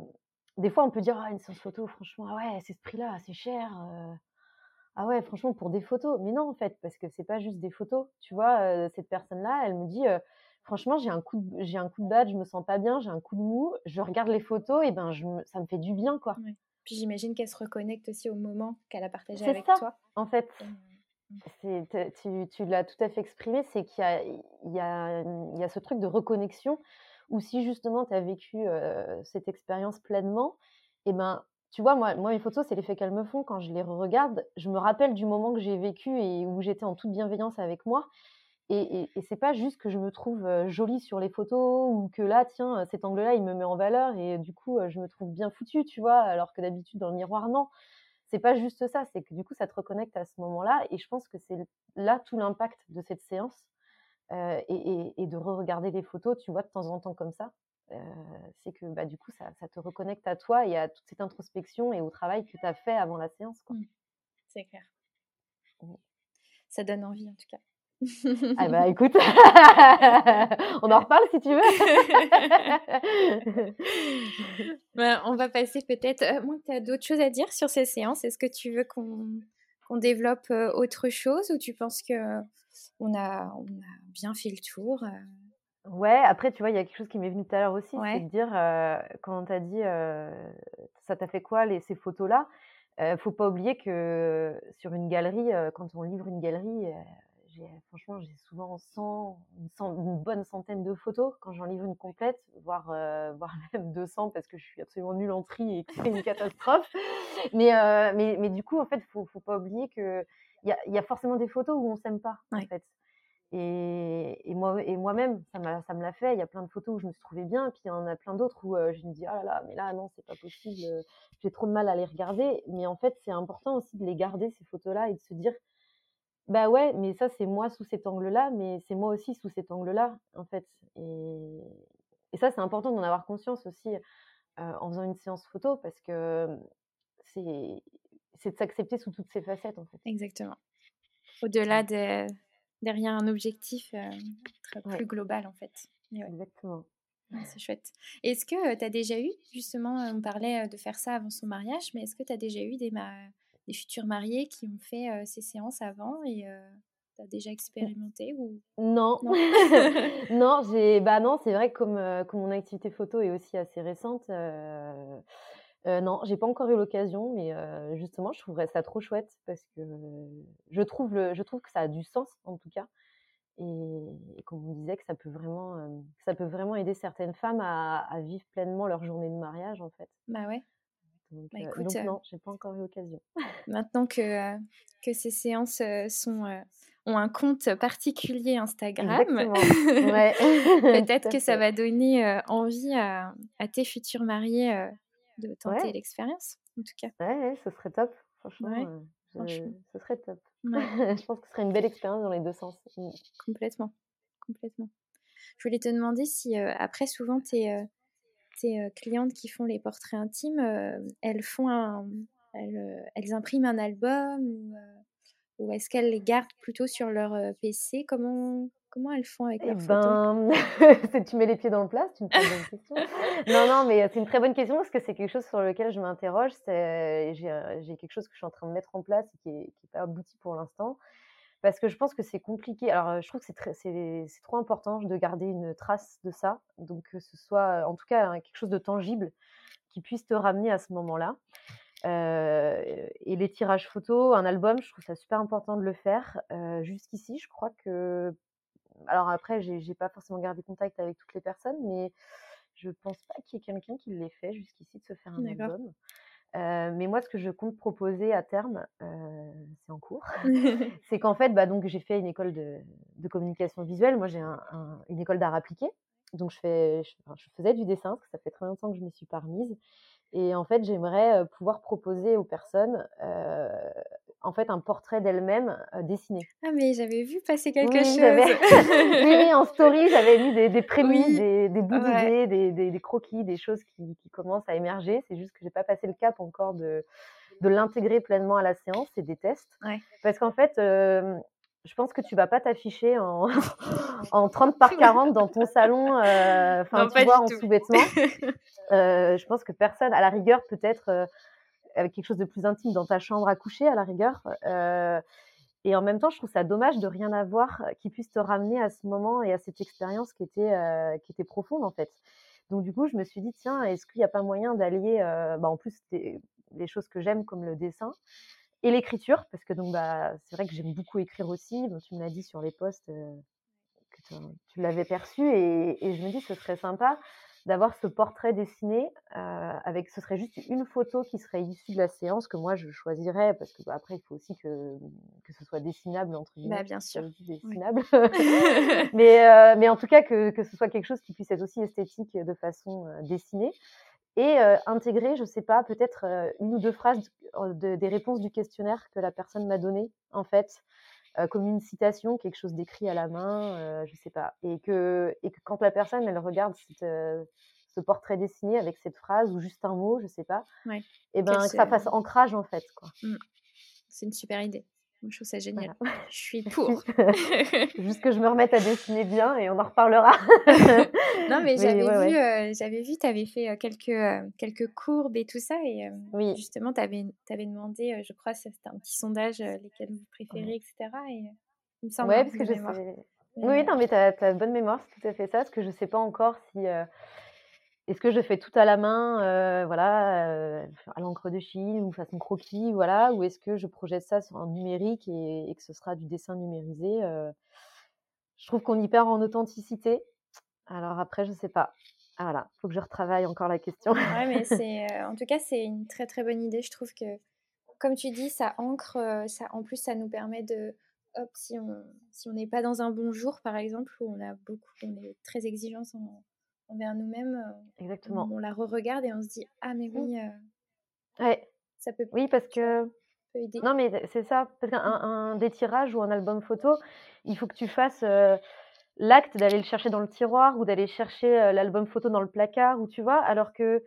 des fois, on peut dire: «Ah, une séance photo, franchement, ah ouais, c'est ce prix-là, c'est cher, ah ouais, franchement, pour des photos». Mais non, en fait, parce que c'est pas juste des photos. Tu vois, cette personne-là, elle me dit: «Franchement, j'ai un coup de j'ai un coup de bad, je me sens pas bien, j'ai un coup de mou, je regarde les photos et ben, je ça me fait du bien, quoi». Puis j'imagine qu'elle se reconnecte aussi au moment qu'elle a partagé avec ça, toi. en fait. Mmh. tu, tu l'as tout à fait exprimé, c'est qu'il y a, il y, a, il y a ce truc de reconnexion ou si justement tu as vécu cette expérience pleinement, et ben, tu vois, moi, moi mes photos, c'est l'effet qu'elles me font. Quand je les regarde, je me rappelle du moment que j'ai vécu et où j'étais en toute bienveillance avec moi. Et, et, c'est pas juste que je me trouve jolie sur les photos ou que là, tiens, cet angle-là, il me met en valeur et du coup, je me trouve bien foutue, tu vois, alors que d'habitude, dans le miroir, non. C'est pas juste ça, c'est que du coup, ça te reconnecte à ce moment-là. Et je pense que c'est là tout l'impact de cette séance et, et, de re-regarder les photos, tu vois, de temps en temps comme ça, c'est que bah, du coup, ça, ça, te reconnecte à toi et à toute cette introspection et au travail que tu as fait avant la séance. Mmh. C'est clair. Mmh. Ça donne envie en tout cas. ah bah écoute, on en reparle si tu veux. Bah, on va passer peut-être. Euh, moi, tu as d'autres choses à dire sur ces séances? Est-ce que tu veux qu'on développe euh, autre chose ou tu penses que on a, on a bien fait le tour euh? Ouais, après, tu vois, il y a quelque chose qui m'est venu tout à l'heure aussi, c'est de dire, quand on t'a dit, ça t'a fait quoi, les, ces photos-là? Ne Faut pas oublier que sur une galerie, quand on livre une galerie, franchement, j'ai souvent 100, une, bonne centaine de photos quand j'en livre une complète, voire, voire même 200 parce que je suis absolument nulle en tri et que c'est une catastrophe. mais, mais, mais, du coup, en fait, il faut, faut pas oublier qu'il y a, y a forcément des photos où on s'aime pas, en fait. Et, et, moi, et moi-même, ça, ça me l'a fait. Il y a plein de photos où je me suis trouvée bien, puis il y en a plein d'autres où je me dis, ah là là, mais là, non, c'est pas possible, j'ai trop de mal à les regarder. Mais en fait, c'est important aussi de les garder, ces photos-là, et de se dire, bah ouais, mais ça, c'est moi sous cet angle-là, mais c'est moi aussi sous cet angle-là, en fait. Et, et ça, c'est important d'en avoir conscience aussi en faisant une séance photo, parce que c'est de s'accepter sous toutes ses facettes, en fait. Exactement. Au-delà de derrière un objectif très plus global, en fait. Exactement. c'est chouette. Est-ce que tu as déjà eu, justement, on parlait de faire ça avant son mariage, mais est-ce que tu as déjà eu des, des futurs mariés qui ont fait ces séances avant et tu as déjà expérimenté ou? Non, non, j'ai bah non, c'est vrai que comme, comme mon activité photo est aussi assez récente, euh, non, j'ai pas encore eu l'occasion, mais justement, je trouverais ça trop chouette parce que je trouve le, je trouve que ça a du sens en tout cas. Et, comme on disait que ça peut vraiment, ça peut vraiment aider certaines femmes à, à, vivre pleinement leur journée de mariage en fait. Bah ouais. Donc, bah, écoute, non, j'ai pas encore eu l'occasion. Maintenant que, que ces séances sont, ont un compte particulier Instagram, ouais. peut-être que ça va donner envie à, à, tes futurs mariés de tenter l'expérience, en tout cas. Ouais, ce serait top, franchement. ce serait top. je pense que ce serait une belle expérience dans les deux sens. Mmh. Complètement, complètement. Je voulais te demander si, après, souvent, tes, tes clientes qui font les portraits intimes, elles font un, elles, elles, impriment un album ou, ou est-ce qu'elles les gardent plutôt sur leur PC Comment Comment elles font avec eh leurs ben... tu mets les pieds dans le plat, c'est une très bonne question. non, non, mais c'est une très bonne question parce que c'est quelque chose sur lequel je m'interroge. J'ai quelque chose que je suis en train de mettre en place et qui n'est pas abouti pour l'instant. Parce que je pense que c'est compliqué. Alors, je trouve que c'est trop important de garder une trace de ça. Donc, que ce soit, en tout cas, hein, quelque chose de tangible qui puisse te ramener à ce moment-là. Et les tirages photos, un album, je trouve ça super important de le faire. Jusqu'ici, je crois que alors après, j'ai pas forcément gardé contact avec toutes les personnes, mais je pense pas qu'il y ait quelqu'un qui l'ait fait jusqu'ici de se faire un album. mais moi, ce que je compte proposer à terme, c'est en cours, c'est qu'en fait, bah, donc j'ai fait une école de, communication visuelle. Moi, j'ai une école d'art appliqué, donc je, fais, je, faisais du dessin parce que ça fait très longtemps que je me suis pas remise. Et en fait, j'aimerais pouvoir proposer aux personnes en fait un portrait d'elle-même dessiné. Ah mais j'avais vu passer quelque chose. oui, en story, j'avais mis des, des prémices, des, des, bouts d'idées, des, des, croquis, des choses qui, qui commencent à émerger. C'est juste que j'ai pas passé le cap encore de, de l'intégrer pleinement à la séance et des tests. Parce qu'en fait, je pense que tu vas pas t'afficher en, en 30 par 40 dans ton salon, enfin tu vois, en sous-vêtements. je pense que personne, à la rigueur, peut-être avec quelque chose de plus intime dans ta chambre à coucher, à la rigueur. Euh, et en même temps, je trouve ça dommage de rien avoir qui puisse te ramener à ce moment et à cette expérience qui était, euh, qui était profonde, en fait. Donc, du coup, je me suis dit, tiens, est-ce qu'il n'y a pas moyen d'allier, euh, bah, en plus, des, choses que j'aime comme le dessin et l'écriture, parce que donc, bah, c'est vrai que j'aime beaucoup écrire aussi. tu me l'as dit sur les posts que tu, l'avais perçu, et, et, je me dis, ce serait sympa d'avoir ce portrait dessiné euh, avec ce serait juste une photo qui serait issue de la séance que moi je choisirais parce que bah, après il faut aussi que, que ce soit dessinable entre guillemets bah, bien sûr. dessinable. Mais euh, mais en tout cas que, que, ce soit quelque chose qui puisse être aussi esthétique de façon dessinée et intégrer je sais pas peut-être une ou deux phrases des réponses du questionnaire que la personne m'a donné en fait comme une citation, quelque chose d'écrit à la main, je sais pas. Et que, et que quand la personne, elle regarde ce portrait dessiné avec cette phrase ou juste un mot, je sais pas, et ben que ça fasse ancrage en fait. Quoi. Mmh. C'est une super idée. Je trouve ça génial. Je suis pour. Juste que je me remette à dessiner bien et on en reparlera. non, mais, j'avais vu, euh, j'avais vu, tu avais fait euh, quelques, euh, quelques courbes et tout ça. Et oui. justement, tu avais, demandé, je crois, c'était un petit sondage, lesquels vous préférez, etc. Et il me semble. Ouais, parce que je sais. Oui, non, mais tu as, as, bonne mémoire, c'est tout à fait ça. Parce que je ne sais pas encore si est-ce que je fais tout à la main, euh, voilà, euh, à l'encre de Chine ou façon croquis, voilà, ou est-ce que je projette ça sur un numérique et, que ce sera du dessin numérisé euh? Je trouve qu'on y perd en authenticité. Alors après, je sais pas. Ah, voilà, faut que je retravaille encore la question. Ouais, mais c'est, en tout cas, c'est une très très bonne idée. Je trouve que, comme tu dis, ça ancre, ça, en plus, ça nous permet de, hop, si on si on n'est pas dans un bon jour, par exemple, où on a beaucoup, on est très exigeant en envers nous-mêmes. Euh, Exactement. On, la re-regarde et on se dit ah mais oui. Euh, ouais. Ça peut. Oui parce que. aider. Non mais c'est ça parce qu'un un détirage ou un album photo, il faut que tu fasses euh, l'acte d'aller le chercher dans le tiroir ou d'aller chercher l'album photo dans le placard ou tu vois alors que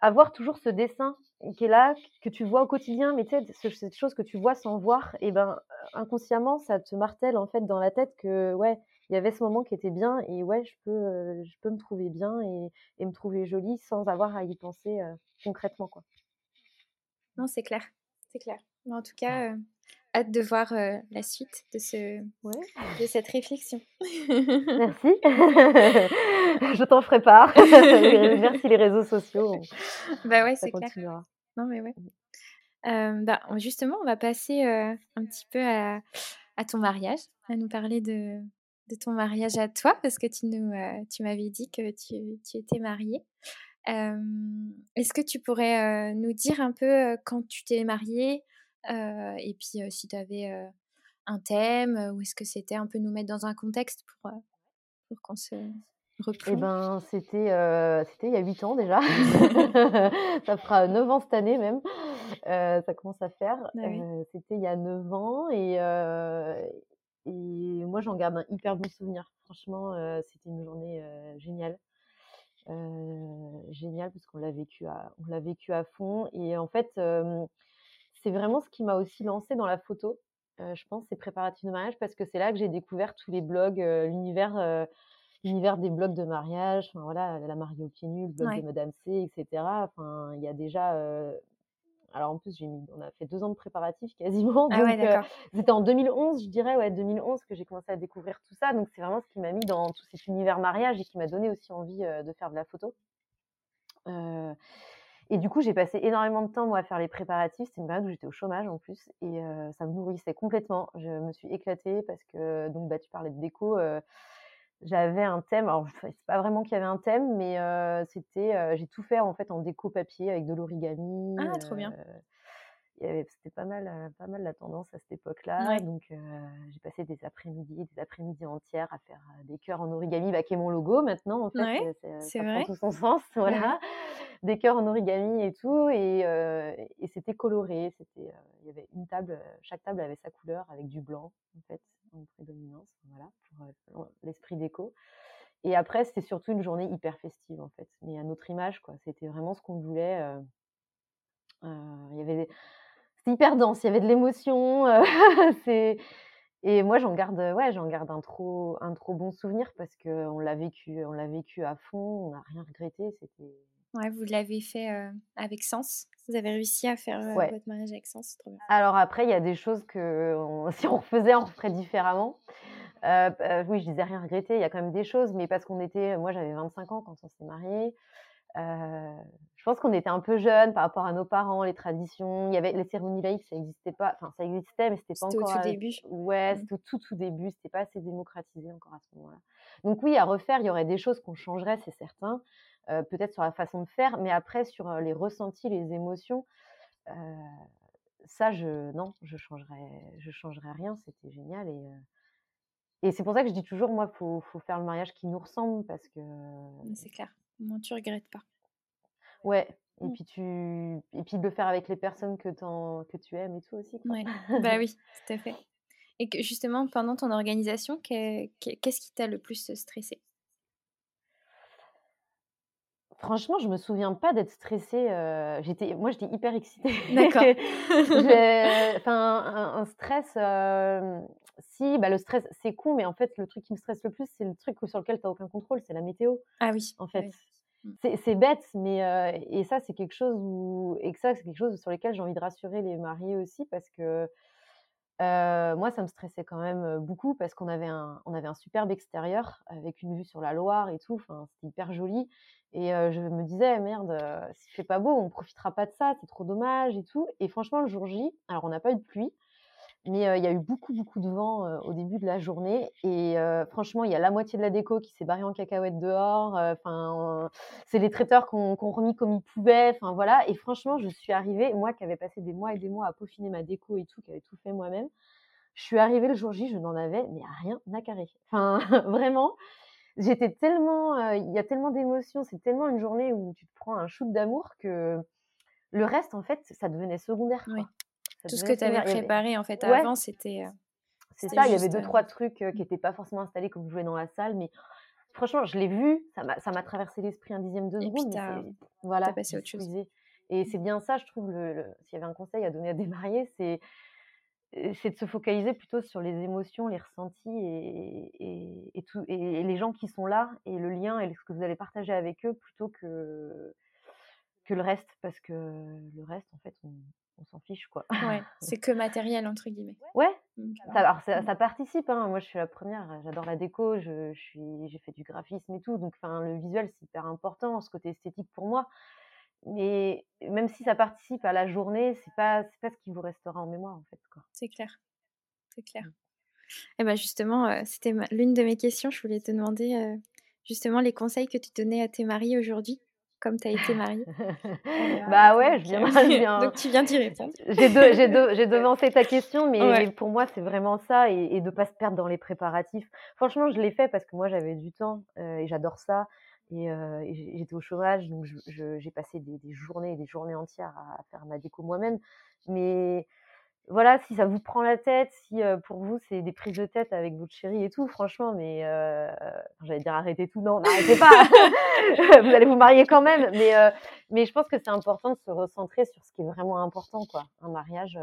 avoir toujours ce dessin qui est là, que tu vois au quotidien, mais tu sais, cette chose que tu vois sans voir, et ben inconsciemment, ça te martèle en fait dans la tête que ouais, il y avait ce moment qui était bien et ouais, je peux, euh, je peux me trouver bien et, et, me trouver jolie sans avoir à y penser euh, concrètement. Quoi. Non, c'est clair, c'est clair. Mais en tout cas, euh, hâte de voir la suite de, ce, de cette réflexion. Merci. je t'en ferai part. Merci les réseaux sociaux. Bah ouais, c'est clair. Non, mais ouais. Mmh. bah, justement, on va passer un petit peu à, à ton mariage, à nous parler de, de ton mariage à toi, parce que tu, nous, euh, tu m'avais dit que tu, tu étais mariée. Est-ce que tu pourrais nous dire un peu quand tu t'es mariée et puis si tu avais un thème ou est-ce que c'était un peu nous mettre dans un contexte pour, pour qu'on se eh ben, c'était c'était il y a 8 ans déjà. ça fera 9 ans cette année même. ça commence à faire. Bah c'était il y a 9 ans et, et moi, j'en garde un hyper bon souvenir. Franchement, euh, c'était une journée euh, géniale. Euh, géniale parce qu'on l'a vécu à, on l'a vécu à fond. Et en fait, c'est vraiment ce qui m'a aussi lancé dans la photo. je pense c'est préparatifs de mariage parce que c'est là que j'ai découvert tous les blogs, l'univers, l'univers des blogs de mariage. Enfin voilà, la mariée au pieds nus, le blog de Madame C, etc. Enfin, il y a déjà alors en plus, j'ai mis, on a fait deux ans de préparatifs quasiment. Ah donc, euh, c'était en 2011, je dirais, ouais, 2011 que j'ai commencé à découvrir tout ça. Donc c'est vraiment ce qui m'a mis dans tout cet univers mariage et qui m'a donné aussi envie euh, de faire de la photo. Euh, et du coup, j'ai passé énormément de temps moi à faire les préparatifs. C'était une période où j'étais au chômage en plus et ça me nourrissait complètement. Je me suis éclatée parce que donc bah tu parlais de déco j'avais un thème. Alors, c'est pas vraiment qu'il y avait un thème, mais c'était, j'ai tout fait en fait en déco papier avec de l'origami. Ah, trop bien c'était pas mal, pas mal la tendance à cette époque-là. Donc, j'ai passé des après-midi, des après-midi entières à faire des cœurs en origami, bah, qui est mon logo maintenant, en fait. c'est, ça prend tout son sens, voilà. Des cœurs en origami et tout. Et, et c'était coloré. C'était, il y avait une table, chaque table avait sa couleur avec du blanc, en fait, en prédominance, voilà, pour l'esprit déco. Et après, c'était surtout une journée hyper festive, en fait. Mais à notre image, quoi. C'était vraiment ce qu'on voulait. Il y avait des hyper dense, il y avait de l'émotion. Euh, c'est et moi j'en garde, ouais, j'en garde un trop, un trop bon souvenir parce que on l'a vécu, vécu à fond, on n'a rien regretté. C'était. Ouais, vous l'avez fait euh, avec sens. Vous avez réussi à faire euh, votre mariage avec sens, trop bien. Alors après, il y a des choses que si on refaisait, on referait différemment. oui, je disais rien regretter. Il y a quand même des choses, mais parce qu'on était, moi j'avais 25 ans quand on s'est mariés. Euh, je pense qu'on était un peu jeunes par rapport à nos parents, les traditions. Il y avait les cérémonies laïques, ça n'existait pas. Enfin, ça existait, mais c'était pas encore. C'était au tout début. Ouais, mmh. c'était au tout tout début. C'était pas assez démocratisé encore à ce moment-là. Donc oui, à refaire, il y aurait des choses qu'on changerait, c'est certain. Euh, peut-être sur la façon de faire, mais après sur les ressentis, les émotions, euh, ça, je non, je changerais, je changerais rien. C'était génial et et c'est pour ça que je dis toujours, moi, faut faut faire le mariage qui nous ressemble parce que. C'est clair. Moi, tu regrettes pas. Ouais. Et mmh. puis tu et puis de le faire avec les personnes que, que tu aimes et tout aussi. Quoi. Ouais. bah oui, tout à fait. Et que justement, pendant ton organisation, qu'est-ce qui t'a le plus stressé? Franchement, je me souviens pas d'être stressée. j'étais, moi, j'étais hyper excitée. D'accord. enfin, un, stress. si, bah, le stress, c'est con, mais en fait, le truc qui me stresse le plus, c'est le truc sur lequel tu n'as aucun contrôle, c'est la météo. Ah oui. En fait. Mmh. C'est bête, mais et ça, c'est quelque chose où, et ça, c'est quelque chose sur lequel j'ai envie de rassurer les mariés aussi, parce que moi, ça me stressait quand même beaucoup parce qu'on avait un, on avait un superbe extérieur avec une vue sur la Loire et tout. Enfin, c'était hyper joli. Et je me disais, merde, s'il fait pas beau, on profitera pas de ça, c'est trop dommage et tout. Et franchement, le jour J, alors on n'a pas eu de pluie, mais il y a eu beaucoup, beaucoup de vent au début de la journée. Et franchement, il y a la moitié de la déco qui s'est barrée en cacahuète dehors. Enfin, c'est les traiteurs qui ont, remis comme ils pouvaient. Enfin, voilà. Et franchement, je suis arrivée, moi qui avais passé des mois et des mois à peaufiner ma déco et tout, qui avait tout fait moi-même, je suis arrivée le jour J, je n'en avais mais rien à carrer. Enfin, vraiment j'étais tellement, il y a tellement d'émotions, c'est tellement une journée où tu te prends un shoot d'amour que le reste, en fait, ça devenait secondaire. Tout ce que tu avais préparé, en fait, avant, c'était. c'est ça, il y avait deux, trois trucs qui n'étaient pas forcément installés comme vous jouez dans la salle, mais franchement, je l'ai vu, ça m'a traversé l'esprit un dixième de seconde. Et voilà, passé autre chose. Et c'est bien ça, je trouve, le, s'il y avait un conseil à donner à des mariés, c'est c'est de se focaliser plutôt sur les émotions, les ressentis et, et, tout, et, les gens qui sont là et le lien et ce que vous allez partager avec eux plutôt que, que le reste, parce que le reste, en fait, on, s'en fiche, quoi. Ouais, c'est que matériel, entre guillemets. Ouais, ça, alors ça, ça participe, hein. moi je suis la première, j'adore la déco, je, je suis, j'ai fait du graphisme et tout, donc le visuel c'est hyper important, ce côté esthétique pour moi, mais même si ça participe à la journée, c'est pas c'est pas ce qui vous restera en mémoire en fait. C'est clair, c'est clair. Mmh. Et ben justement, c'était l'une de mes questions. Je voulais te demander justement les conseils que tu donnais à tes maris aujourd'hui, comme tu as été mariée. bah ouais, je viens, je donc tu viens d'y répondre. J'ai de, devancé ta question, mais pour moi c'est vraiment ça et, et de pas se perdre dans les préparatifs. Franchement, je l'ai fait parce que moi j'avais du temps et j'adore ça. Et, j'étais au chômage, donc j'ai passé des, journées et des journées entières à faire ma déco moi-même. Mais voilà, si ça vous prend la tête, si pour vous c'est des prises de tête avec votre chérie et tout, franchement, mais j'allais dire arrêtez tout, non, n'arrêtez pas, vous allez vous marier quand même. Mais, mais je pense que c'est important de se recentrer sur ce qui est vraiment important, quoi. Un mariage,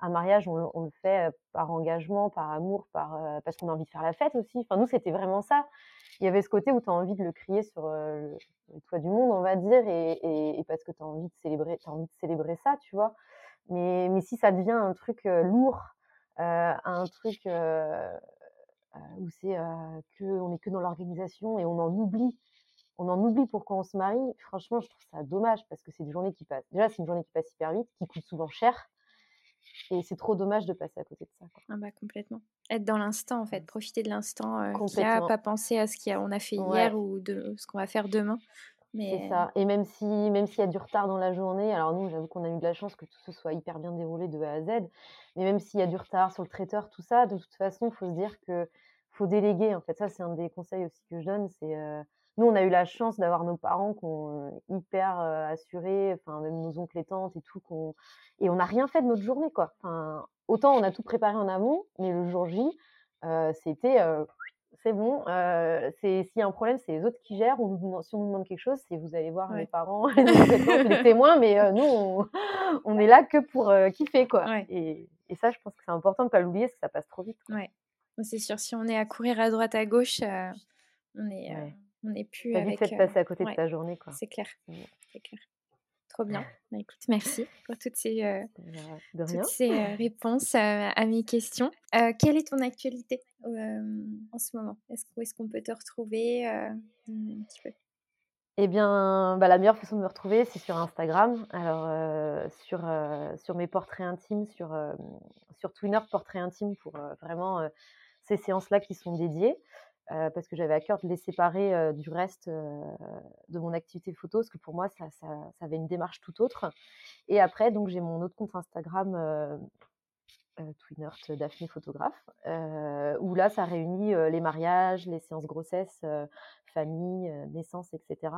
un mariage, on, le fait par engagement, par amour, par parce qu'on a envie de faire la fête aussi. Enfin, nous, c'était vraiment ça il y avait ce côté où tu as envie de le crier sur le, toit du monde, on va dire, et, parce que tu envie de célébrer, as envie de célébrer ça, tu vois. Mais, mais si ça devient un truc lourd, un truc où c'est que on est que dans l'organisation et on en oublie, on en oublie pourquoi on se marie. Franchement, je trouve ça dommage parce que c'est une journée qui passe. Déjà, c'est une journée qui passe hyper vite, qui coûte souvent cher. Et c'est trop dommage de passer à côté de ça. Ah bah complètement. Être dans l'instant en fait, profiter de l'instant, euh, a, pas penser à ce qu'on a fait hier ou de ce qu'on va faire demain. Mais... C'est ça. Et même si même s'il y a du retard dans la journée, alors nous j'avoue qu'on a eu de la chance que tout se soit hyper bien déroulé de A à Z, mais même s'il y a du retard sur le traiteur, tout ça, de toute façon, il faut se dire que faut déléguer. En fait, ça c'est un des conseils aussi que je donne, c'est euh, nous, on a eu la chance d'avoir nos parents qui ont hyper assuré, enfin même nos oncles et tantes et tout, et on n'a rien fait de notre journée, quoi. Enfin, autant on a tout préparé en amont, mais le jour J, c'était c'est bon. c'est s'il y a un problème, c'est les autres qui gèrent. On si on nous demande quelque chose, c'est vous allez voir les parents, les, témoins, mais nous, on, est là que pour kiffer, quoi. Et, ça, je pense que c'est important de ne pas l'oublier, parce que ça passe trop vite. Ouais. C'est sûr, si on est à courir à droite, à gauche, on est on n'est plus avec. vite fait de passer à côté de ta journée, quoi. C'est clair. C'est clair. Trop bien. Bah, écoute, merci pour toutes ces, bah, toutes ces réponses à, mes questions. quelle est ton actualité en ce moment? Est-ce, Où est-ce qu'on peut te retrouver un petit peu? Eh bien, bah, la meilleure façon de me retrouver, c'est sur Instagram. Alors, sur, sur mes portraits intimes, sur, sur Twinner Portraits Intimes, pour vraiment ces séances-là qui sont dédiées. Euh, parce que j'avais à cœur de les séparer euh, du reste euh, de mon activité photo, parce que pour moi, ça, ça, avait une démarche tout autre. Et après, donc, j'ai mon autre compte Instagram, Twinert Daphné Photographe, où là, ça réunit les mariages, les séances grossesse, famille, naissance, etc.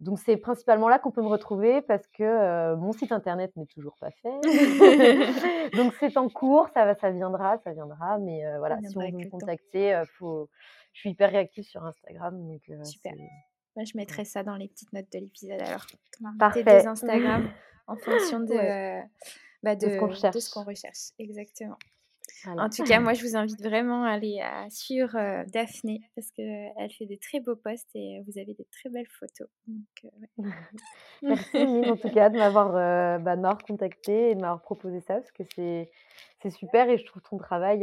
donc c'est principalement là qu'on peut me retrouver parce que mon site internet n'est toujours pas fait. donc c'est en cours, ça, va, ça viendra, ça viendra. Mais voilà, si on veut me contacter, faut... je suis hyper réactive sur Instagram. Donc, Super. Moi, je mettrai ça dans les petites notes de l'épisode alors. Parfait. des Instagram en fonction de, bah, de, de ce qu'on recherche. Exactement. En tout cas, moi, je vous invite vraiment à aller à suivre euh, Daphné parce qu'elle fait des très beaux posts et vous avez des très belles photos. Donc, euh, Merci, en tout cas, de m'avoir euh, bah, contacté et de m'avoir proposé ça parce que c'est super et je trouve ton travail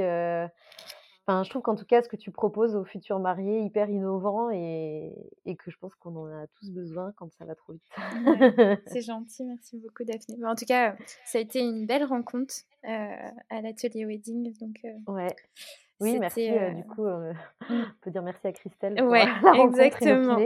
Enfin, je trouve qu'en tout cas, ce que tu proposes aux futurs mariés, hyper innovant et, et que je pense qu'on en a tous besoin quand ça va trop vite. c'est gentil, merci beaucoup Daphné. Mais en tout cas, ça a été une belle rencontre euh, à l'atelier wedding. Donc, euh, ouais. Oui, merci. Euh, du coup, mmh. on peut dire merci à Christelle. Pour ouais, exactement.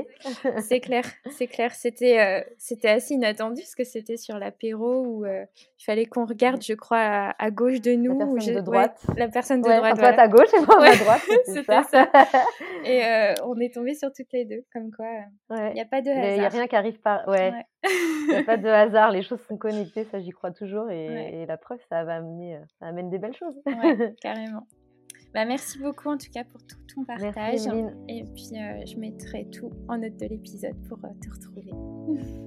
c'est clair, c'est clair. C'était, c'était assez inattendu parce que c'était sur l'apéro où il fallait qu'on regarde, je crois, à, gauche de nous. La personne de droite. la personne de droite. Toi, à gauche et moi à droite. C'était ça. et on est tombés sur toutes les deux, comme quoi il n'y a pas de hasard. Il n'y a rien qui arrive par. Ouais. Il n'y a pas de hasard. Les choses sont connectées, ça j'y crois toujours. Et, et, la preuve, ça va amener, ça amène des belles choses. Ouais, carrément. Bah, merci beaucoup en tout cas pour tout ton partage. et puis euh, je mettrai tout en note de l'épisode pour euh, te retrouver.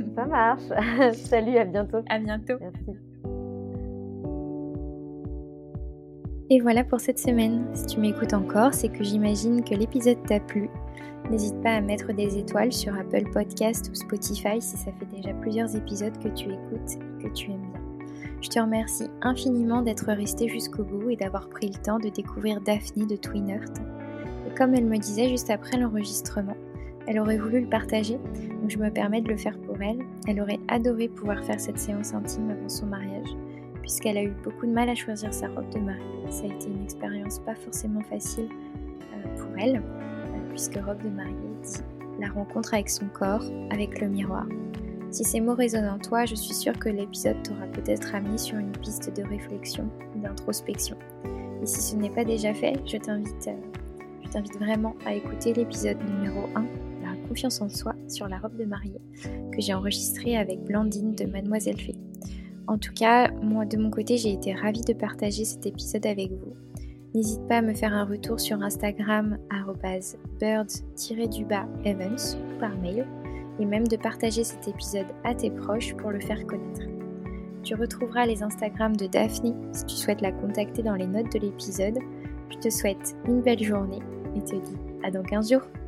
Ça marche. Salut, à bientôt. À bientôt. Merci. Et voilà pour cette semaine. Si tu m'écoutes encore, c'est que j'imagine que l'épisode t'a plu. N'hésite pas à mettre des étoiles sur Apple Podcast ou Spotify si ça fait déjà plusieurs épisodes que tu écoutes et que tu aimes bien. Je te remercie infiniment d'être resté jusqu'au bout et d'avoir pris le temps de découvrir Daphne de Twin Earth. Et comme elle me disait juste après l'enregistrement, elle aurait voulu le partager, donc je me permets de le faire pour elle. Elle aurait adoré pouvoir faire cette séance intime avant son mariage, puisqu'elle a eu beaucoup de mal à choisir sa robe de mariée. Ça a été une expérience pas forcément facile euh, pour elle, euh, puisque robe de mariée dit la rencontre avec son corps, avec le miroir. Si ces mots résonnent en toi, je suis sûre que l'épisode t'aura peut-être amené sur une piste de réflexion d'introspection. Et si ce n'est pas déjà fait, je t'invite, euh, vraiment à écouter l'épisode numéro 1, La confiance en soi sur la robe de mariée, que j'ai enregistré avec Blandine de Mademoiselle Fée. En tout cas, moi de mon côté, j'ai été ravie de partager cet épisode avec vous. N'hésite pas à me faire un retour sur Instagram birds-evans ou par mail et même de partager cet épisode à tes proches pour le faire connaître. Tu retrouveras les Instagrams de Daphne si tu souhaites la contacter dans les notes de l'épisode. Je te souhaite une belle journée et te dis à dans 15 jours.